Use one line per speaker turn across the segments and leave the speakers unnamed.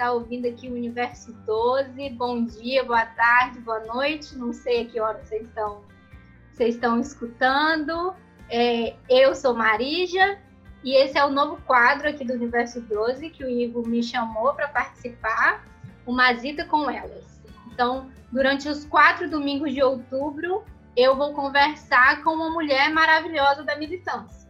está ouvindo aqui o Universo 12. Bom dia, boa tarde, boa noite. Não sei a que hora vocês estão, vocês estão escutando. É, eu sou Marija e esse é o novo quadro aqui do Universo 12 que o Ivo me chamou para participar, uma Zita com elas. Então, durante os quatro domingos de outubro, eu vou conversar com uma mulher maravilhosa da militância.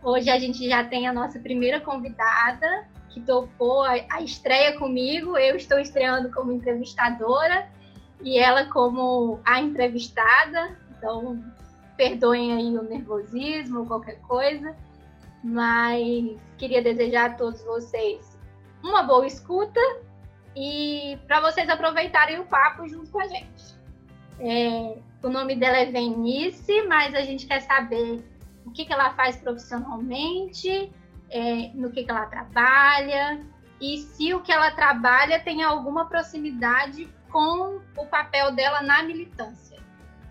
Hoje a gente já tem a nossa primeira convidada, que topou a, a estreia comigo. Eu estou estreando como entrevistadora e ela como a entrevistada. Então, perdoem aí o nervosismo, qualquer coisa. Mas queria desejar a todos vocês uma boa escuta e para vocês aproveitarem o papo junto com a gente. É, o nome dela é Venice, mas a gente quer saber o que, que ela faz profissionalmente, é, no que, que ela trabalha e se o que ela trabalha tem alguma proximidade com o papel dela na militância.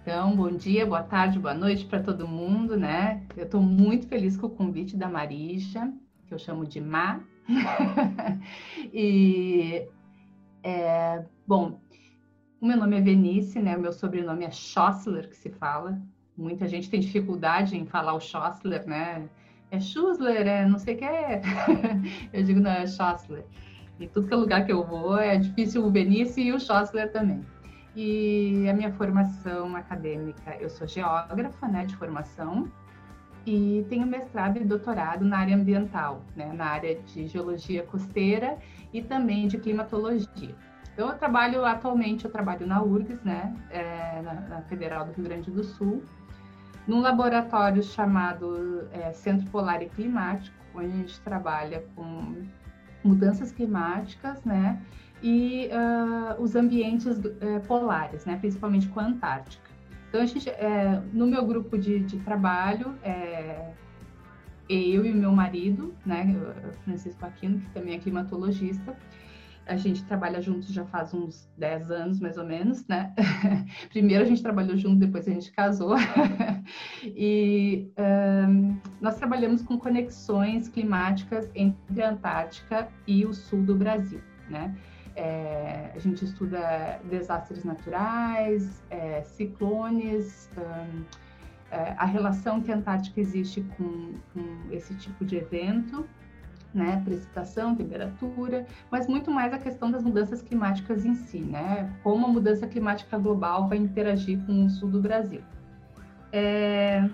Então, bom dia, boa tarde, boa noite para todo mundo, né? Eu estou muito feliz com o convite da Marija, que eu chamo de Má. e, é, bom, o meu nome é Venice, né? O meu sobrenome é Schossler, que se fala. Muita gente tem dificuldade em falar o Schossler, né? É Schussler, é não sei o que é. eu digo, não, é Schossler. E tudo que é lugar que eu vou é difícil o Benício e o Schossler também. E a minha formação acadêmica, eu sou geógrafa, né, de formação, e tenho mestrado e doutorado na área ambiental, né, na área de geologia costeira e também de climatologia. Então, eu trabalho atualmente, eu trabalho na URGS, né, é, na, na Federal do Rio Grande do Sul, num laboratório chamado é, Centro Polar e Climático, onde a gente trabalha com mudanças climáticas, né, e uh, os ambientes uh, polares, né, principalmente com a Antártica. Então, a gente, é, no meu grupo de, de trabalho, é, eu e meu marido, né, Francisco Aquino, que também é climatologista, a gente trabalha juntos já faz uns 10 anos, mais ou menos, né? Primeiro a gente trabalhou junto, depois a gente casou. e um, nós trabalhamos com conexões climáticas entre a Antártica e o sul do Brasil, né? É, a gente estuda desastres naturais, é, ciclones, um, é, a relação que a Antártica existe com, com esse tipo de evento né, precipitação, temperatura, mas muito mais a questão das mudanças climáticas em si, né, como a mudança climática global vai interagir com o sul do Brasil. É,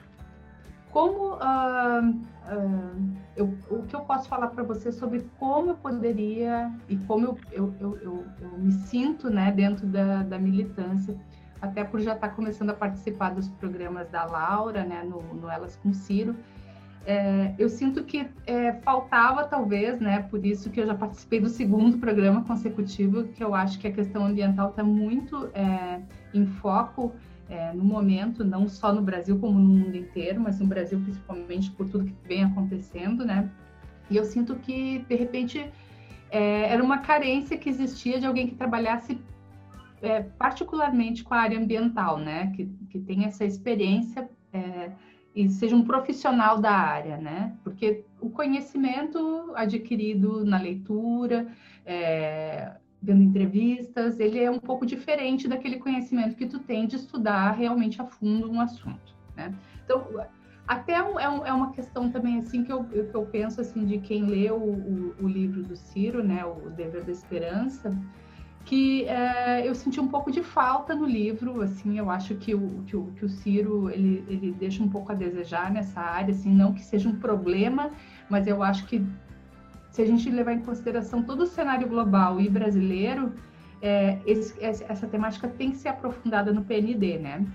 como uh, uh, eu, o que eu posso falar para você sobre como eu poderia e como eu, eu, eu, eu, eu me sinto né, dentro da, da militância, até por já estar começando a participar dos programas da Laura, né, no, no Elas com Ciro, é, eu sinto que é, faltava talvez, né? Por isso que eu já participei do segundo programa consecutivo, que eu acho que a questão ambiental está muito é, em foco é, no momento, não só no Brasil como no mundo inteiro, mas no Brasil principalmente por tudo que vem acontecendo, né? E eu sinto que de repente é, era uma carência que existia de alguém que trabalhasse é, particularmente com a área ambiental, né? Que, que tem essa experiência e seja um profissional da área, né? Porque o conhecimento adquirido na leitura, é, vendo entrevistas, ele é um pouco diferente daquele conhecimento que tu tem de estudar realmente a fundo um assunto, né? Então, até é, um, é uma questão também assim que eu, que eu penso assim de quem leu o, o, o livro do Ciro, né? O Dever da Esperança, que é, eu senti um pouco de falta no livro, assim, eu acho que o, que o, que o Ciro, ele, ele deixa um pouco a desejar nessa área, assim, não que seja um problema, mas eu acho que se a gente levar em consideração todo o cenário global e brasileiro, é, esse, essa temática tem que ser aprofundada no PND, né?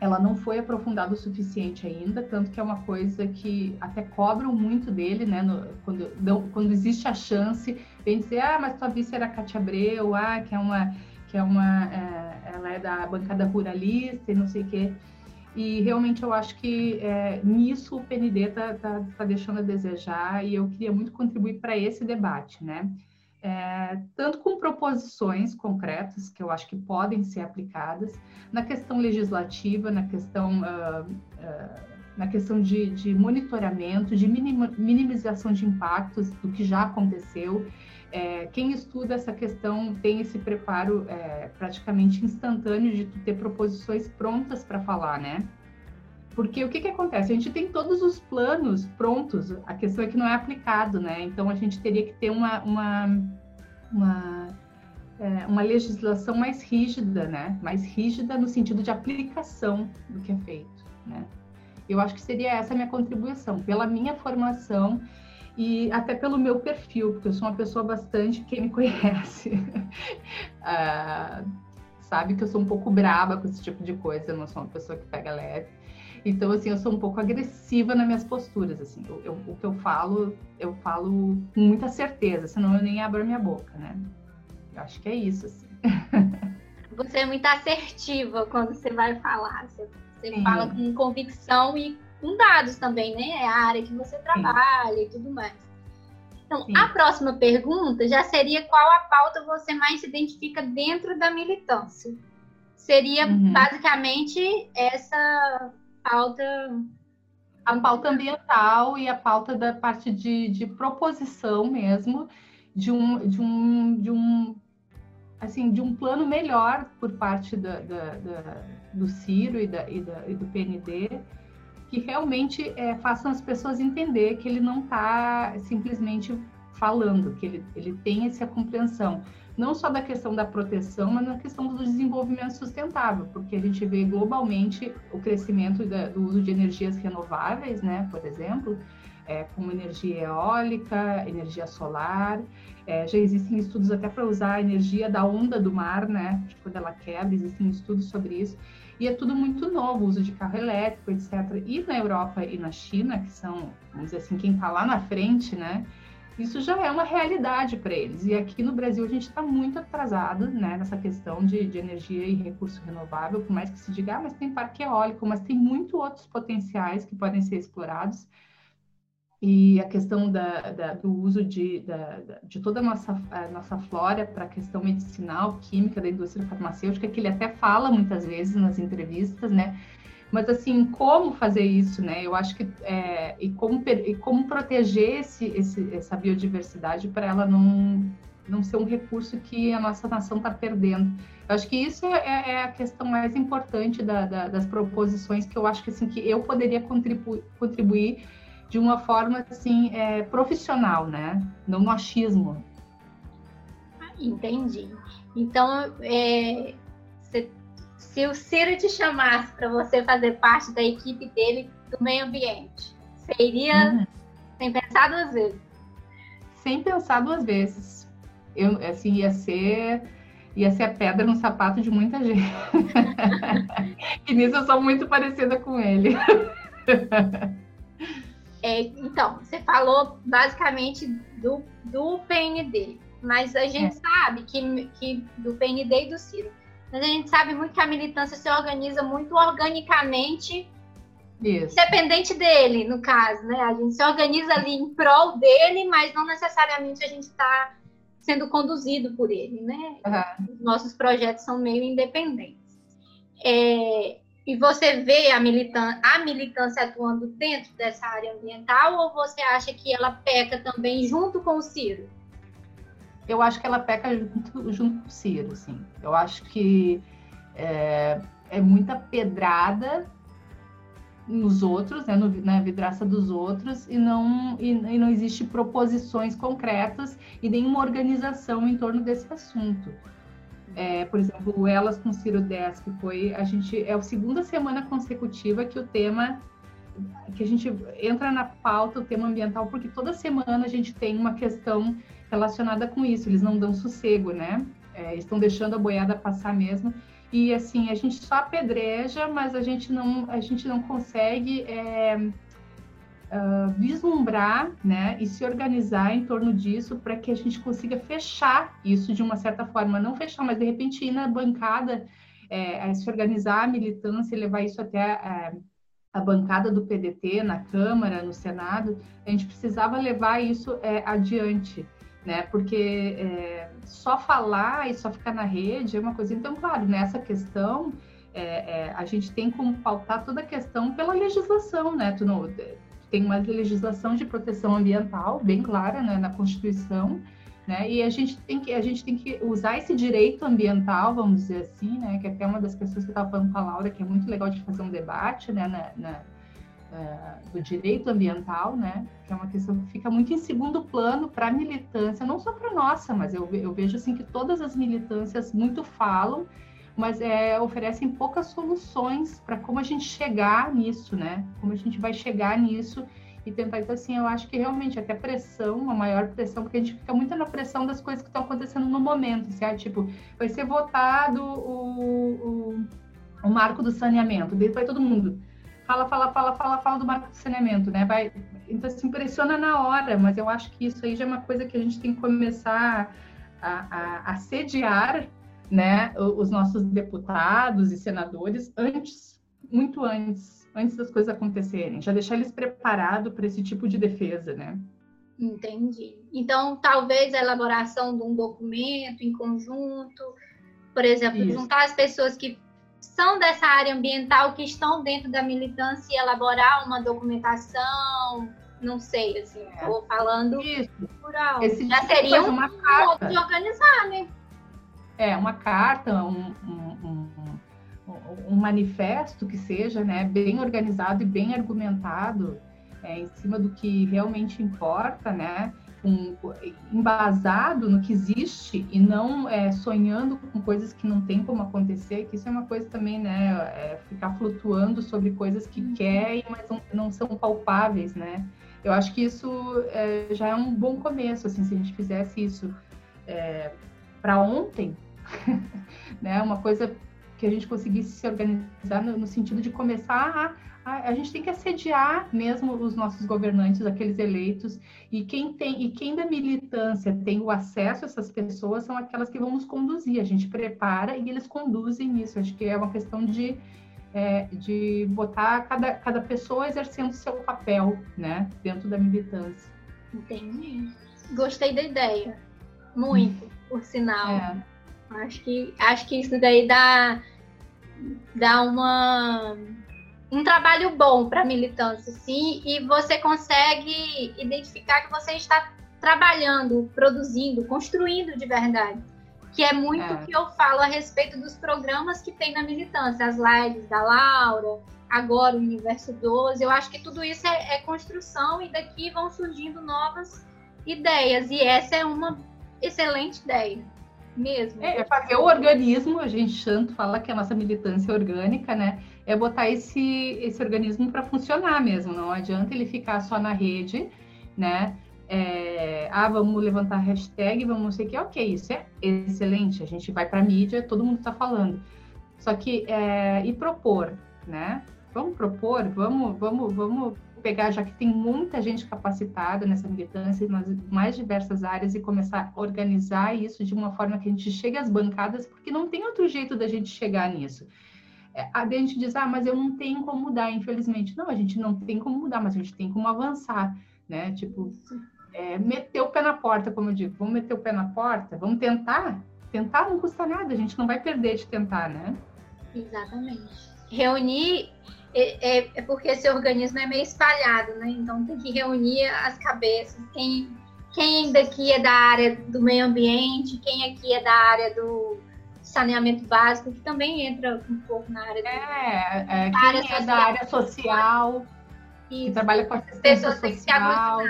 Ela não foi aprofundada o suficiente ainda, tanto que é uma coisa que até cobram muito dele, né? No, quando, quando existe a chance, vem dizer, ah, mas tua vice era Cátia Abreu, ah, que é uma, que é uma, é, ela é da bancada ruralista e não sei o quê. E realmente eu acho que é, nisso o PND está tá, tá deixando a desejar e eu queria muito contribuir para esse debate, né? É, tanto com proposições concretas, que eu acho que podem ser aplicadas, na questão legislativa, na questão, uh, uh, na questão de, de monitoramento, de minimização de impactos do que já aconteceu. é, quem estuda essa questão tem esse preparo é, praticamente instantâneo de ter proposições prontas para falar, né? Porque o que, que acontece? A gente tem todos os planos prontos, a questão é que não é aplicado, né? Então a gente teria que ter uma, uma, uma, é, uma legislação mais rígida, né? Mais rígida no sentido de aplicação do que é feito, né? Eu acho que seria essa minha contribuição, pela minha formação e até pelo meu perfil, porque eu sou uma pessoa bastante, quem me conhece, uh, sabe que eu sou um pouco braba com esse tipo de coisa, eu não sou uma pessoa que pega leve. Então, assim, eu sou um pouco agressiva nas minhas posturas, assim. Eu, eu, o que eu falo, eu falo com muita certeza, senão eu nem abro a minha boca, né? Eu acho que é isso, assim.
Você é muito assertiva quando você vai falar. Você, você fala com convicção e com dados também, né? É a área que você trabalha Sim. e tudo mais. Então, Sim. a próxima pergunta já seria qual a pauta você mais se identifica dentro da militância? Seria uhum. basicamente essa pauta.
A pauta ambiental e a pauta da parte de, de proposição mesmo, de um, de um, de um assim, de um plano melhor por parte da, da, da do Ciro e, da, e, e do PND, que realmente é, façam as pessoas entender que ele não está simplesmente falando, que ele, ele tem essa compreensão não só da questão da proteção, mas na questão do desenvolvimento sustentável, porque a gente vê globalmente o crescimento da, do uso de energias renováveis, né, por exemplo, é, como energia eólica, energia solar. É, já existem estudos até para usar a energia da onda do mar, né, de quando ela quebra, existem estudos sobre isso. E é tudo muito novo, o uso de carro elétrico, etc. E na Europa e na China, que são, vamos dizer assim, quem está lá na frente, né, isso já é uma realidade para eles. E aqui no Brasil a gente está muito atrasado né, nessa questão de, de, energia e recurso renovável, por mais que se diga, ah, mas tem parque eólico, mas tem muito outros potenciais que podem ser explorados. E a questão da, da, do uso de, da, de toda a nossa, a nossa flora para a questão medicinal, química, da indústria farmacêutica, que ele até fala muitas vezes nas entrevistas, né? Mas, assim, como fazer isso, né? Eu acho que... É, e, como, e como proteger esse, esse, essa biodiversidade para ela não, não ser um recurso que a nossa nação está perdendo. Eu acho que isso é, é a questão mais importante da, da, das proposições que eu acho que, assim, que eu poderia contribu contribuir de uma forma, assim, é, profissional, né? Não no achismo.
Entendi. Então, é, se o Ciro te chamasse para você fazer parte da equipe dele do meio ambiente, iria uhum. sem pensar duas vezes?
Sem pensar duas vezes. Eu, assim, ia ser ia ser a pedra no sapato de muita gente. e nisso eu sou muito parecida com ele.
É, então, você falou basicamente do, do PND, mas a gente é. sabe que, que do PND e do Ciro mas a gente sabe muito que a militância se organiza muito organicamente, Isso. dependente dele, no caso, né? A gente se organiza ali em prol dele, mas não necessariamente a gente está sendo conduzido por ele, né? Uhum. Os nossos projetos são meio independentes. É, e você vê a militância, a militância atuando dentro dessa área ambiental ou você acha que ela peca também junto com o Ciro?
Eu acho que ela peca junto, junto com o Ciro, assim. Eu acho que é, é muita pedrada nos outros, né, no, na vidraça dos outros, e não, e, e, não existe proposições concretas e nenhuma organização em torno desse assunto. É, por exemplo, o Elas com Ciro que foi, a gente, é a segunda semana consecutiva que o tema, que a gente entra na pauta, o tema ambiental, porque toda semana a gente tem uma questão relacionada com isso. Eles não dão sossego, né? É, estão deixando a boiada passar mesmo. E assim, a gente só apedreja, mas a gente não, a gente não consegue é, uh, vislumbrar né, e se organizar em torno disso para que a gente consiga fechar isso de uma certa forma. Não fechar, mas de repente ir na bancada, é, se organizar a militância e levar isso até a, bancada do PDT na Câmara, no Senado. A gente precisava levar isso é, adiante né? Porque é, só falar e só ficar na rede é uma coisa. Então, claro, nessa questão é, é, a gente tem como pautar toda a questão pela legislação, né? Tu, não, tem uma legislação de proteção ambiental bem clara né, na Constituição Né? E a gente, tem que, a gente tem que usar esse direito ambiental, vamos dizer assim, né? que até uma das questões que estava falando com a Laura, que é muito legal de fazer um debate né? na, na uh, do direito ambiental, né? que é uma questão que fica muito em segundo plano para a militância, não só para nossa, mas eu, eu vejo assim que todas as militâncias muito falam, mas é, oferecem poucas soluções para como a gente chegar nisso, né? Como a gente vai chegar nisso e tentar. Então, assim, eu acho que realmente até pressão, uma maior pressão, porque a gente fica muito na pressão das coisas que estão acontecendo no momento, certo? Tipo, vai ser votado o, o, o marco do saneamento, daí vai todo mundo. Fala, fala, fala, fala, fala do marco do saneamento, né? Vai, então, se impressiona na hora, mas eu acho que isso aí já é uma coisa que a gente tem que começar a, a, a sediar né, os nossos deputados e senadores antes, muito antes antes das coisas acontecerem, já deixar eles preparados para esse tipo de defesa, né?
Entendi. Então, talvez a elaboração de um documento em conjunto, por exemplo, Isso. juntar as pessoas que são dessa área ambiental, que estão dentro da militância e elaborar uma documentação, não sei, assim, estou é. falando
Isso.
Esse Já tipo seria um, uma carta. de organizar, né?
É, uma carta, um, um, um um manifesto que seja né, bem organizado e bem argumentado é, em cima do que realmente importa, né, um, embasado no que existe e não é, sonhando com coisas que não tem como acontecer, que isso é uma coisa também, né, é, ficar flutuando sobre coisas que uhum. querem, mas não, não, são palpáveis, né. Eu acho que isso é, já é um bom começo, assim, se a gente fizesse isso é, para ontem, né, uma coisa que a gente conseguisse se organizar no, no sentido de começar a, a, a, gente tem que assediar mesmo os nossos governantes, aqueles eleitos, e quem tem e quem da militância tem o acesso a essas pessoas são aquelas que vão nos conduzir. A gente prepara e eles conduzem isso. Acho que é uma questão de é, de botar cada, cada pessoa exercendo seu papel, né, dentro da militância.
Entendi. Gostei da ideia, muito, por sinal. É. Acho que, acho que isso daí dá, dá uma, um trabalho bom para a militância, sim, e você consegue identificar que você está trabalhando, produzindo, construindo de verdade. Que é muito o é. que eu falo a respeito dos programas que tem na militância, as lives da Laura, agora o Universo 12. Eu acho que tudo isso é, é construção e daqui vão surgindo novas ideias. E essa é uma excelente ideia mesmo.
É, é fazer o organismo, a gente tanto fala que a nossa militância orgânica, né? É botar esse, esse organismo para funcionar mesmo. Não adianta ele ficar só na rede, né? É, ah, vamos levantar hashtag, vamos não sei o que, ok, isso é excelente, a gente vai para mídia, todo mundo está falando. Só que, é, e propor, né? Vamos propor, vamos, vamos, vamos pegar, já que tem muita gente capacitada nessa militância, nas mais diversas áreas, e começar a organizar isso de uma forma que a gente chegue às bancadas, porque não tem outro jeito da gente chegar nisso. É, a gente diz, ah, mas eu não tenho como mudar, infelizmente. Não, a gente não tem como mudar, mas a gente tem como avançar, né? Tipo, é, meter o pé na porta, como eu digo, vamos meter o pé na porta, vamos tentar. Tentar não custa nada, a gente não vai perder de tentar, né?
Exatamente. Reunir é, é, é, porque esse organismo é meio espalhado, né? Então tem que reunir as cabeças. Quem, quem daqui é da área do meio ambiente, quem aqui é da área do saneamento básico, que também entra um pouco na área do,
é, é quem área é social, da área social, que trabalha com assistência pessoas social.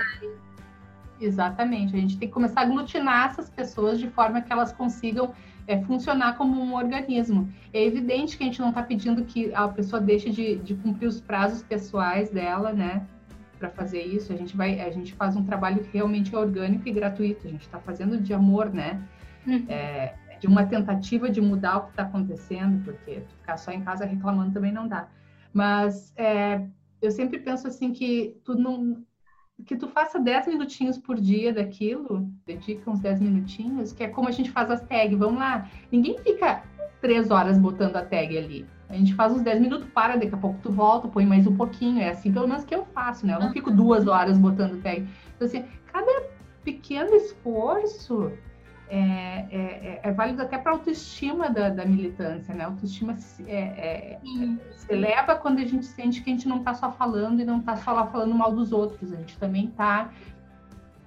Exatamente, a gente tem que começar a aglutinar essas pessoas de forma que elas consigam é, funcionar como um organismo. É evidente que a gente não está pedindo que a pessoa deixe de, de, cumprir os prazos pessoais dela, né? Para fazer isso, a gente vai, a gente faz um trabalho que realmente é orgânico e gratuito. A gente está fazendo de amor, né? Uhum. É, de uma tentativa de mudar o que está acontecendo, porque ficar só em casa reclamando também não dá. Mas é, eu sempre penso assim que tu não que tu faça 10 minutinhos por dia daquilo, dedica uns 10 minutinhos, que é como a gente faz as tags. Vamos lá, ninguém fica três horas botando a tag ali. A gente faz uns 10 minutos, para, daqui a pouco tu volta, põe mais um pouquinho. É assim, pelo menos que eu faço, né? Eu não fico duas horas botando tag. Então, assim, cada pequeno esforço é, é, é, é válido até para a autoestima da, da, militância, né? A autoestima se, é, é, se eleva quando a gente sente que a gente não está só falando e não está só lá falando mal dos outros, a gente também está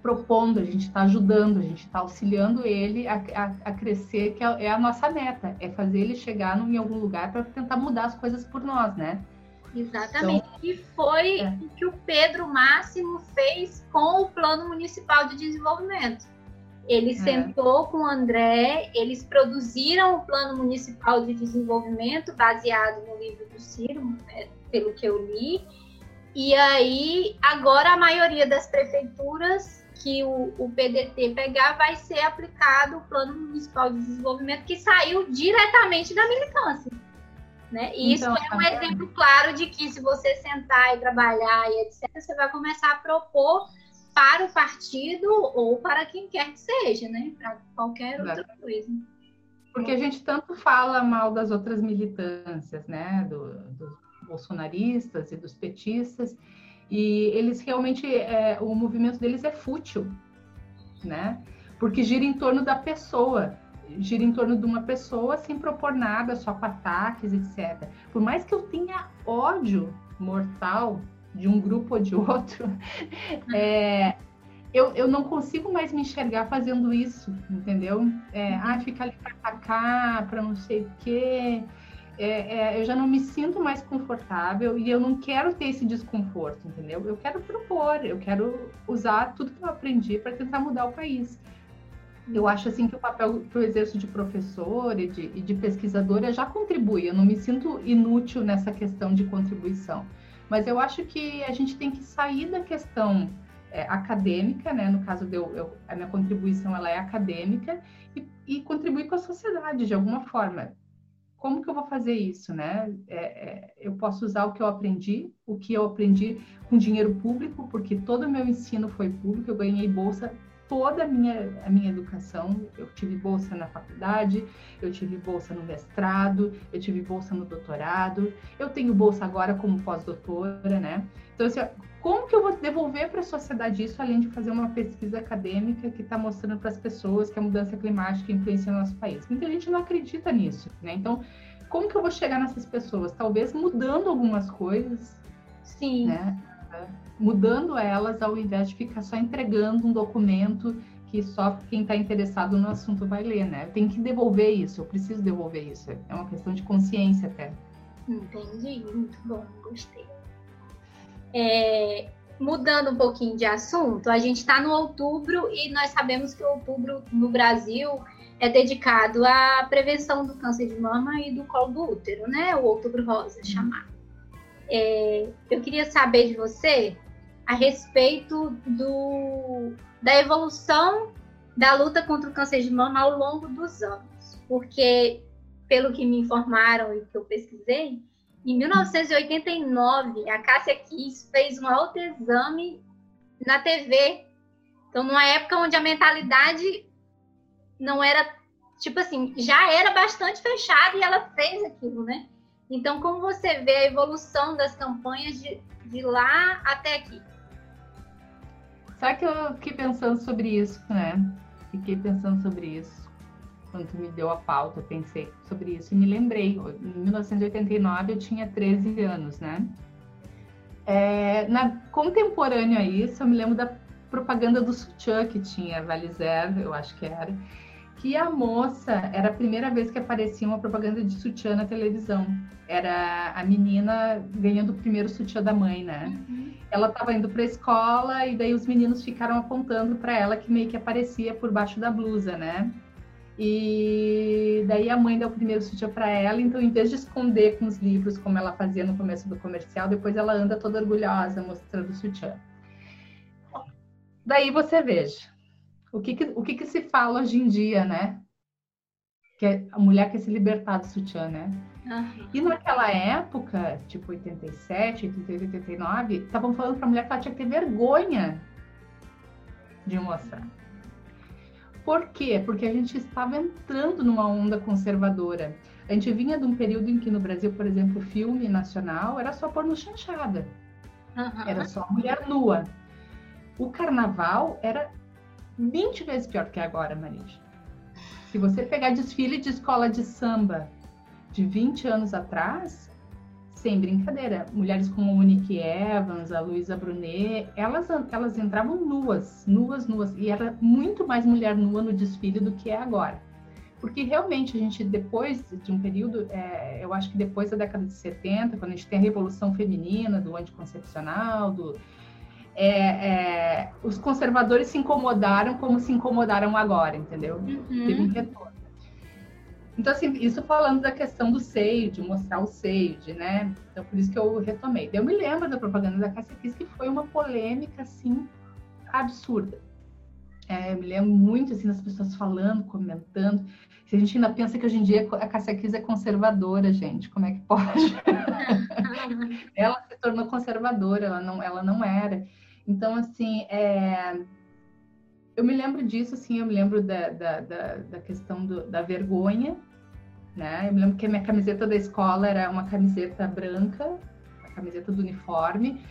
propondo, a gente está ajudando, a gente está auxiliando ele a, a, a, crescer, que é, é a nossa meta, é fazer ele chegar em algum lugar para tentar mudar as coisas por nós, né?
Exatamente. Então, e foi é. o que o Pedro Máximo fez com o Plano Municipal de Desenvolvimento. Ele é. sentou com o André, eles produziram o Plano Municipal de Desenvolvimento, baseado no livro do Ciro, né, pelo que eu li. E aí, agora a maioria das prefeituras que o, o, PDT pegar vai ser aplicado o Plano Municipal de Desenvolvimento, que saiu diretamente da militância. Né? E então, isso é um tá exemplo claro de que se você sentar e trabalhar e etc., você vai começar a propor para o partido ou para quem quer que seja, né? Para qualquer outra coisa.
Porque a gente tanto fala mal das outras militâncias, né? Do, dos bolsonaristas e dos petistas, e eles realmente, é, o movimento deles é fútil, né? Porque gira em torno da pessoa gira em torno de uma pessoa sem propor nada, só com ataques, etc. Por mais que eu tenha ódio mortal de um grupo ou de outro, é, eu, eu não consigo mais me enxergar fazendo isso, entendeu? É, ah, fica ali para atacar, para não sei o quê. É, é, eu já não me sinto mais confortável e eu não quero ter esse desconforto, entendeu? Eu quero propor, eu quero usar tudo que eu aprendi para tentar mudar o país eu acho assim que o papel que eu exerço de professor e de, e de pesquisadora já contribui. Eu não me sinto inútil nessa questão de contribuição. Mas eu acho que a gente tem que sair da questão é, acadêmica, né? No caso de eu, eu, a minha contribuição ela é acadêmica e, e, contribuir com a sociedade de alguma forma. Como que eu vou fazer isso, né? É, é, eu posso usar o que eu aprendi, o que eu aprendi com dinheiro público, porque todo o meu ensino foi público. Eu ganhei bolsa toda a minha, a minha educação. Eu tive bolsa na faculdade, eu tive bolsa no mestrado, eu tive bolsa no doutorado, eu tenho bolsa agora como pós-doutora, né? Então, assim, como que eu vou devolver para a sociedade isso, além de fazer uma pesquisa acadêmica que está mostrando para as pessoas que a mudança climática influencia o nosso país? Muita gente não acredita nisso, né? Então, como que eu vou chegar nessas pessoas? Talvez mudando algumas coisas.
Sim.
Né? Mudando elas ao invés de ficar só entregando um documento que só quem está interessado no assunto vai ler, né? Tem que devolver isso, eu preciso devolver isso. É uma questão de consciência até.
Entendi, muito bom, gostei. É, mudando um pouquinho de assunto, a gente está no outubro e nós sabemos que o outubro no Brasil é dedicado à prevenção do câncer de mama e do colo do útero, né? O outubro rosa chamado. É, eu queria saber de você a respeito do, da evolução da luta contra o câncer de mama ao longo dos anos. Porque, pelo que me informaram e que eu pesquisei, em 1989, a Cássia Kiss fez um autoexame na TV. Então, numa época onde a mentalidade não era, tipo assim, já era bastante fechada e ela fez aquilo, né? Então, como você vê a evolução das campanhas de, de lá até aqui?
Sabe que eu fiquei pensando sobre isso, né? Fiquei pensando sobre isso. Quando me deu a pauta, pensei sobre isso e me lembrei. Em 1989 eu tinha 13 anos, né? É, na a isso, eu me lembro da propaganda do sutiã que tinha, Valizer, eu acho que era, que a moça era a primeira vez que aparecia uma propaganda de sutiã na televisão. Era a menina ganhando o primeiro sutiã da mãe, né? Uhum. Ela estava indo para a escola e daí os meninos ficaram apontando para ela que meio que aparecia por baixo da blusa, né? E daí a mãe deu o primeiro sutiã para ela, então em vez de esconder com os livros como ela fazia no começo do comercial, depois ela anda toda orgulhosa mostrando o sutiã. Daí você veja, o que, que o que, que, se fala hoje em dia, né? Que é a mulher quer se libertar do sutiã, né? Uhum. E naquela época, tipo 87, 88, 89, estavam falando para a mulher que ela tinha que ter vergonha de mostrar. Por quê? Porque a gente estava entrando numa onda conservadora. A gente vinha de um período em que no Brasil, por exemplo, o filme nacional era só porno chanchada. Uhum. Era só mulher nua. O carnaval era 20 vezes pior que agora, Marisa. Se você pegar desfile de escola de samba de 20 anos atrás, sem brincadeira, mulheres como Monique Evans, a Luísa Brunet, elas, elas entravam nuas, nuas, nuas, e era muito mais mulher nua no desfile do que é agora. Porque realmente a gente, depois de um período, é, eu acho que depois da década de 70, quando a gente tem a revolução feminina, do anticoncepcional, do, é, é, os conservadores se incomodaram como se incomodaram agora, entendeu? Uhum. Teve um retorno. Então, assim, isso falando da questão do seio, de mostrar o seio, de, né? Então, por isso que eu retomei. Eu me lembro da propaganda da Cassia Kiss, que foi uma polêmica, assim, absurda. É, eu me lembro muito, assim, das pessoas falando, comentando. Se a gente ainda pensa que hoje em dia a Cassia Kiss é conservadora, gente, como é que pode? ela se tornou conservadora, ela não, ela não era. Então, assim, é, eu me lembro disso, assim, eu me lembro da, da, da, da questão do, da vergonha, né? Eu me lembro que a minha camiseta da escola era uma camiseta branca, a camiseta do uniforme,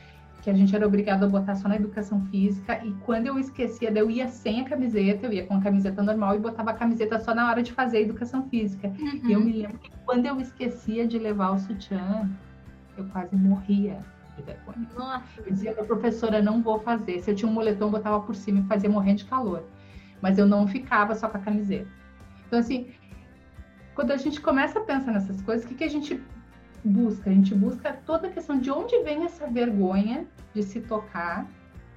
que a gente era obrigado a botar só na educação física, e quando eu esquecia, eu ia sem a camiseta, eu ia com a camiseta normal e botava a camiseta só na hora de fazer a educação física. Uhum. E eu me lembro que quando eu esquecia de levar o sutiã, eu quase morria vergonha. Nossa. Eu dizia professora, não vou fazer. Se eu tinha um moletom, eu botava por cima e fazia morrendo de calor. Mas eu não ficava só com a camiseta. Então, assim, quando a gente começa a pensar nessas coisas, o que, que a gente busca? A gente busca toda a questão de onde vem essa vergonha de se tocar,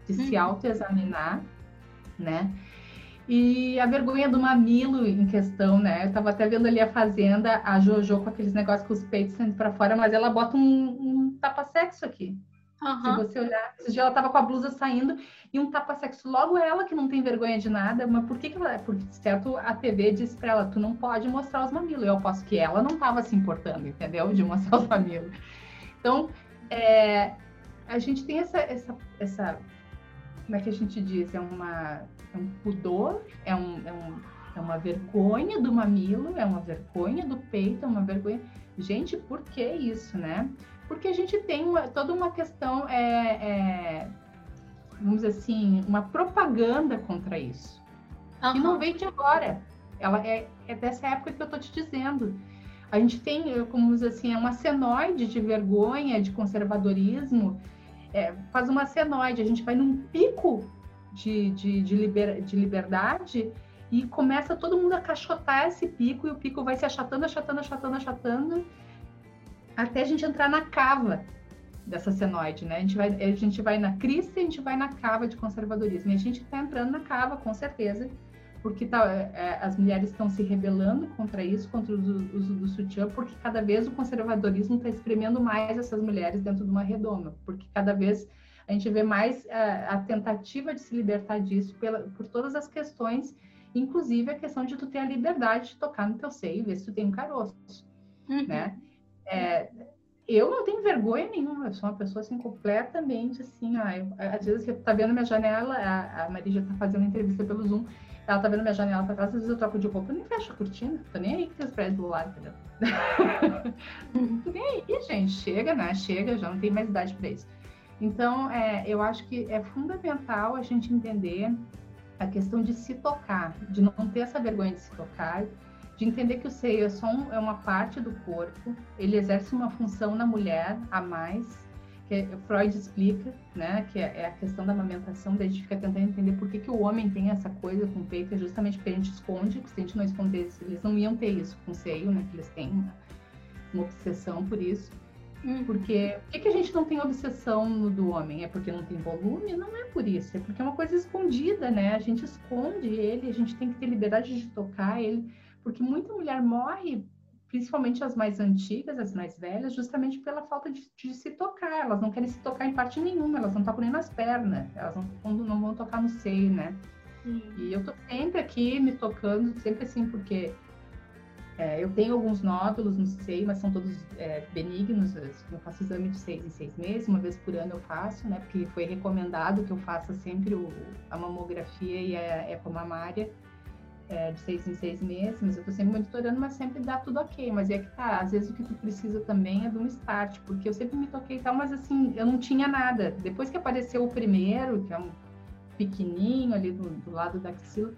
de se uhum. autoexaminar, né? E a vergonha do mamilo em questão, né? Eu tava até vendo ali a fazenda, a Jojo com aqueles negócios com os peitos saindo para fora, mas ela bota um, um tapa-sexo aqui. Uhum. Se você olhar, esse dia ela tava com a blusa saindo e um tapa-sexo. Logo ela, que não tem vergonha de nada, mas por que, que ela. Porque, certo, a TV disse para ela: tu não pode mostrar os mamilos. Eu aposto que ela não tava se importando, entendeu? De mostrar os mamilos. Então, é, a gente tem essa, essa, essa. Como é que a gente diz? É, uma, é um pudor, é, um, é, um, é uma vergonha do mamilo, é uma vergonha do peito, é uma vergonha. Gente, por que isso, né? porque a gente tem uma, toda uma questão, é, é, vamos dizer assim, uma propaganda contra isso. Uhum. E não vem de agora. Ela é, é, dessa época que eu estou te dizendo. A gente tem, como dizer assim, é uma senoide de vergonha, de conservadorismo, é, faz uma senoide, a gente vai num pico de, de, de, liber, de liberdade e começa todo mundo a cachotar esse pico e o pico vai se achatando, achatando, achatando, achatando até a gente entrar na cava dessa senoide, né? A gente vai, a gente vai na crista e a gente vai na cava de conservadorismo. E a gente está entrando na cava, com certeza, porque tá, é, as mulheres estão se rebelando contra isso, contra o uso do sutiã, porque cada vez o conservadorismo está espremendo mais essas mulheres dentro de uma redoma, porque cada vez a gente vê mais a, é, a tentativa de se libertar disso pela, por todas as questões, inclusive a questão de tu ter a liberdade de tocar no teu seio, ver se tu tem um caroço, uhum. né? É, eu não tenho vergonha nenhuma, eu sou uma pessoa assim completamente assim, ó, eu, às vezes você tá vendo minha janela, a, a Maria tá fazendo entrevista pelo Zoom, ela tá vendo minha janela pra trás, às vezes eu troco de roupa, eu nem fecho a cortina, tô nem aí que tem os prédios do lado, entendeu? tô nem aí, gente, chega, né? Chega, já não tem mais idade para isso. Então, é, eu acho que é fundamental a gente entender a questão de se tocar, de não ter essa vergonha de se tocar, de entender que o seio é só um, é uma parte do corpo, ele exerce uma função na mulher a mais, que Freud explica, né, que é, é, a questão da amamentação, daí a gente fica tentando entender por que, que o homem tem essa coisa com o peito, é justamente porque a gente esconde, porque se a gente não escondesse, eles não iam ter isso com o seio, né, que eles têm uma obsessão por isso. Hum. Porque por que, que a gente não tem obsessão no do homem? É porque não tem volume? Não é por isso, é porque é uma coisa escondida, né? A gente esconde ele, a gente tem que ter liberdade de tocar ele porque muita mulher morre, principalmente as mais antigas, as mais velhas, justamente pela falta de, de se tocar. Elas não querem se tocar em parte nenhuma, elas não tocam nem nas pernas, elas não, não vão tocar no seio, né? E eu tô sempre aqui me tocando, sempre assim, porque é, eu tenho alguns nódulos no seio, mas são todos é, benignos. Eu faço exame de seis em seis meses, uma vez por ano eu faço, né? Porque foi recomendado que eu faça sempre o, a mamografia e a ecomamária é, de seis em seis meses, mas eu tô sempre monitorando, mas sempre dá tudo ok. Mas é que tá, às vezes o que tu precisa também é de um start, porque eu sempre me toquei e tal, mas assim, eu não tinha nada. Depois que apareceu o primeiro, que é um pequenininho ali do, do lado da axila,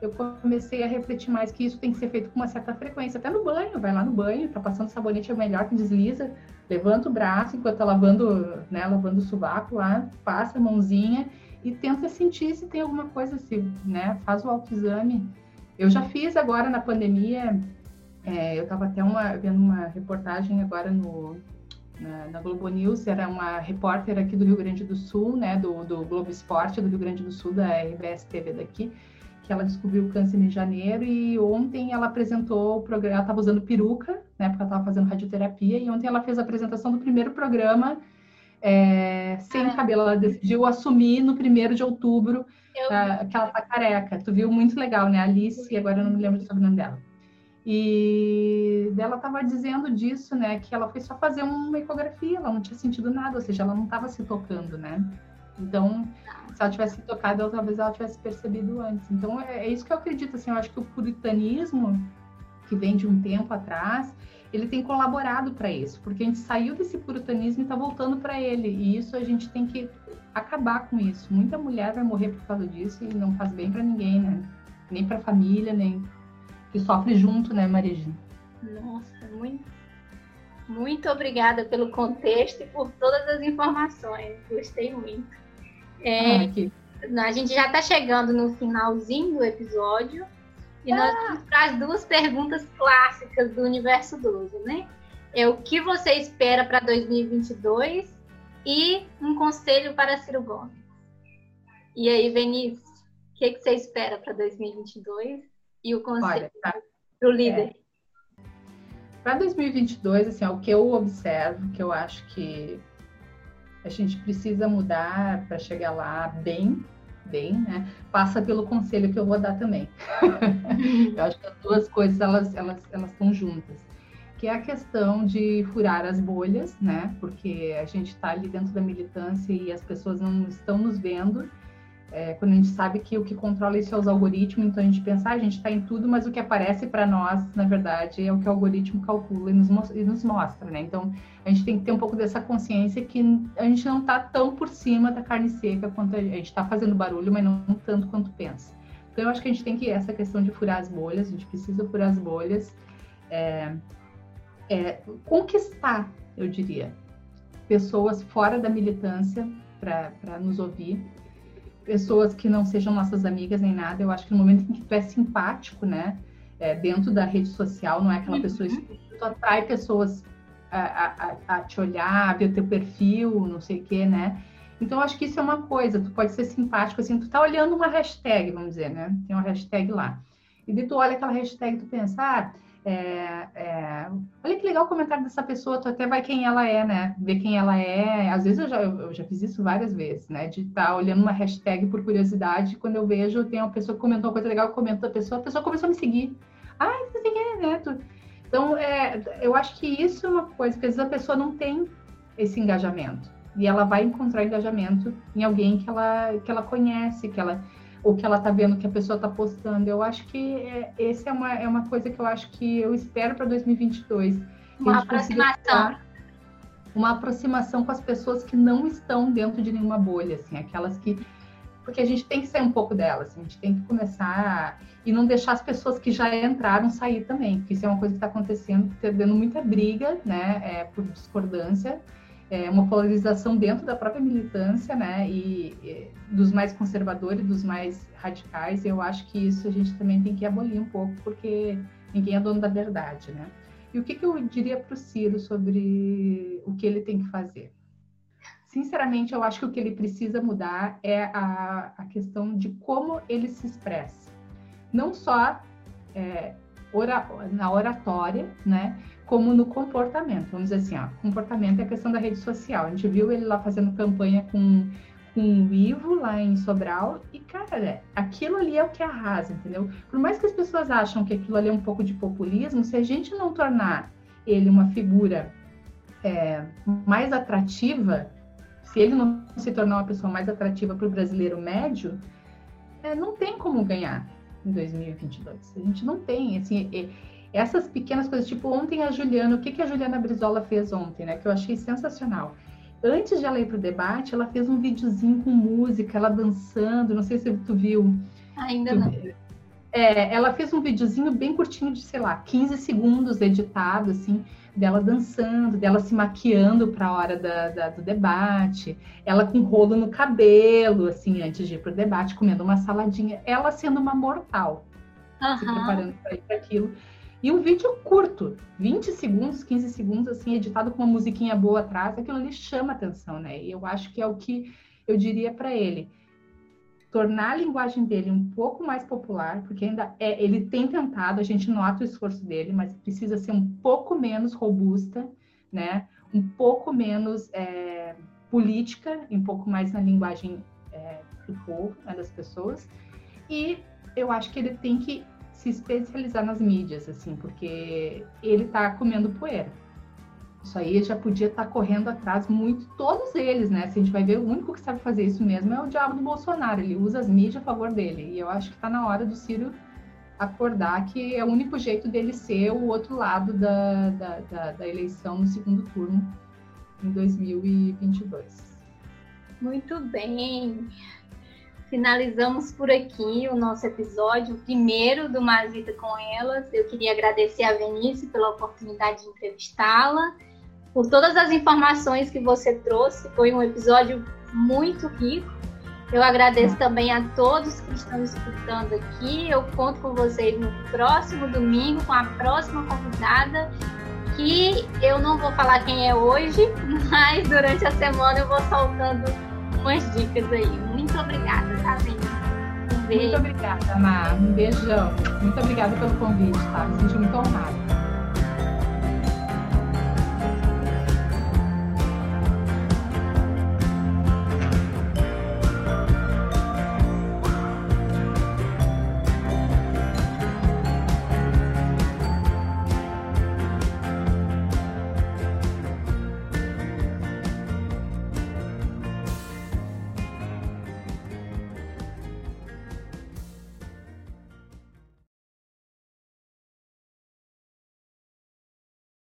eu comecei a refletir mais que isso tem que ser feito com uma certa frequência. Até no banho, vai lá no banho, tá passando sabonete, é melhor que desliza, levanta o braço enquanto tá lavando, né, lavando o sovaco lá, passa a mãozinha e tenta sentir se tem alguma coisa assim, né, faz o autoexame. Eu já fiz agora na pandemia, é, eu estava até uma, vendo uma reportagem agora no, na, na, Globo News, era uma repórter aqui do Rio Grande do Sul, né, do, do Globo Esporte do Rio Grande do Sul, da RBS TV daqui, que ela descobriu o câncer em janeiro e ontem ela apresentou o programa, ela estava usando peruca, né, porque ela estava fazendo radioterapia, e ontem ela fez a apresentação do primeiro programa é, sem ah. cabelo. Ela decidiu assumir no primeiro de outubro eu... uh, que ela tá careca. Tu viu muito legal, né? Alice, agora eu não me lembro do sobrenome dela. E ela estava dizendo disso, né? Que ela foi só fazer uma ecografia, ela não tinha sentido nada, ou seja, ela não estava se tocando, né? Então, se ela tivesse tocado, ela, talvez ela tivesse percebido antes. Então, é, é, isso que eu acredito, assim, eu acho que o puritanismo, que vem de um tempo atrás, ele tem colaborado para isso, porque a gente saiu desse puritanismo e está voltando para ele, e isso a gente tem que acabar com isso. Muita mulher vai morrer por causa disso e não faz bem para ninguém, né? Nem para a família, nem que sofre junto, né, Marija?
Nossa, muito muito obrigada pelo contexto e por todas as informações. Gostei muito. É, ah, a gente já está chegando no finalzinho do episódio e ah. nós vamos para as duas perguntas clássicas do Universo 12, né? É o que você espera para 2022 e um conselho para Ciro Gomes. E aí, Vinícius, o que, que você espera para 2022 e o conselho tá. para o líder? É.
Para 2022, assim, o que eu observo, que eu acho que a gente precisa mudar para chegar lá bem, bem, né? Passa pelo conselho que eu vou dar também. eu acho que as duas coisas elas elas elas estão juntas, que é a questão de furar as bolhas, né? Porque a gente está ali dentro da militância e as pessoas não estão nos vendo é, quando a gente sabe que o que controla isso é os algoritmos, então a gente pensa, ah, a gente está em tudo, mas o que aparece para nós, na verdade, é o que o algoritmo calcula e nos, e nos, mostra, né? Então a gente tem que ter um pouco dessa consciência que a gente não está tão por cima da carne seca quanto a, a gente está fazendo barulho, mas não, tanto quanto pensa. Então eu acho que a gente tem que essa questão de furar as bolhas, a gente precisa furar as bolhas, é, é, conquistar, eu diria, pessoas fora da militância para nos ouvir pessoas que não sejam nossas amigas nem nada. Eu acho que no momento em que tu é simpático, né, é, dentro da rede social, não é aquela uhum. pessoa tu atrai pessoas a, a, a, te olhar, a ver o teu perfil, não sei o quê, né? Então, acho que isso é uma coisa, tu pode ser simpático, assim, tu tá olhando uma hashtag, vamos dizer, né? Tem uma hashtag lá. E daí tu olha aquela hashtag e tu pensa, ah, é, é, olha que legal o comentário dessa pessoa, tu até vai quem ela é, né? Ver quem ela é. Às vezes eu já, eu já fiz isso várias vezes, né? De estar tá olhando uma hashtag por curiosidade, quando eu vejo, tem uma pessoa que comentou uma coisa legal, eu comento a pessoa, a pessoa começou a me seguir. Ah, você tem que né? Tu... Então, é, eu acho que isso é uma coisa, que às vezes a pessoa não tem esse engajamento. E ela vai encontrar engajamento em alguém que ela, que ela conhece, que ela o que ela está vendo que a pessoa está postando. Eu acho que é, esse é uma, é uma coisa que eu acho que eu espero para 2022.
Uma aproximação.
Uma aproximação com as pessoas que não estão dentro de nenhuma bolha, assim, aquelas que porque a gente tem que sair um pouco delas, assim, a gente tem que começar e não deixar as pessoas que já entraram sair também, porque isso é uma coisa que está acontecendo, tendo muita briga, né, é, por discordância, é, uma polarização dentro da própria militância, né, e, e, dos mais conservadores, dos mais radicais, eu acho que isso a gente também tem que abolir um pouco, porque ninguém é dono da verdade, né. E o que, que eu diria para o Ciro sobre o que ele tem que fazer? Sinceramente, eu acho que o que ele precisa mudar é a, a questão de como ele se expressa. Não só é, ora, na oratória, né? como no comportamento. Vamos dizer assim, ó, comportamento é a questão da rede social. A gente viu ele lá fazendo campanha com, com o Ivo lá em Sobral e, cara, aquilo ali é o que arrasa, entendeu? Por mais que as pessoas acham que aquilo ali é um pouco de populismo, se a gente não tornar ele uma figura é, mais atrativa, se ele não se tornar uma pessoa mais atrativa para o brasileiro médio, é, não tem como ganhar em 2022. A gente não tem, assim, essas pequenas coisas, tipo ontem a Juliana, o que, que a Juliana Brizola fez ontem, né? Que eu achei sensacional. Antes de ela ir para o debate, ela fez um videozinho com música, ela dançando, não sei se tu viu.
Ainda tu, não.
É, ela fez um videozinho bem curtinho de, sei lá, 15 segundos editado, assim, dela dançando, dela se maquiando para a hora da, da, do debate, ela com rolo no cabelo, assim, antes de ir para o debate, comendo uma saladinha, ela sendo uma mortal, uhum. se preparando para ir para aquilo. E um vídeo curto, 20 segundos, 15 segundos, assim, editado com uma musiquinha boa atrás, aquilo ali chama atenção, né? E eu acho que é o que eu diria para ele tornar a linguagem dele um pouco mais popular, porque ainda é, ele tem tentado, a gente nota o esforço dele, mas precisa ser um pouco menos robusta, né? Um pouco menos é, política, um pouco mais na linguagem é, do povo, né, das pessoas. E eu acho que ele tem que se especializar nas mídias, assim, porque ele está comendo poeira. Isso aí já podia estar tá correndo atrás muito, todos eles, né? Se a gente vai ver, o único que sabe fazer isso mesmo é o diabo do Bolsonaro. Ele usa as mídias a favor dele. E eu acho que está na hora do Ciro acordar que é o único jeito dele ser o outro lado da, da, da, da eleição no segundo turno em 2022.
Muito bem. Finalizamos por aqui o nosso episódio, o primeiro do Mazita com Elas. Eu queria agradecer a Venice pela oportunidade de entrevistá-la por todas as informações que você trouxe. Foi um episódio muito rico. Eu agradeço também a todos que estão escutando aqui. Eu conto com vocês no próximo domingo com a próxima convidada, que eu não vou falar quem é hoje, mas durante a semana eu vou soltando umas dicas aí. Muito obrigada, tá,
Um beijo. Muito obrigada, Mar. Um beijão. Muito obrigada pelo convite, tá? Me senti muito honrada.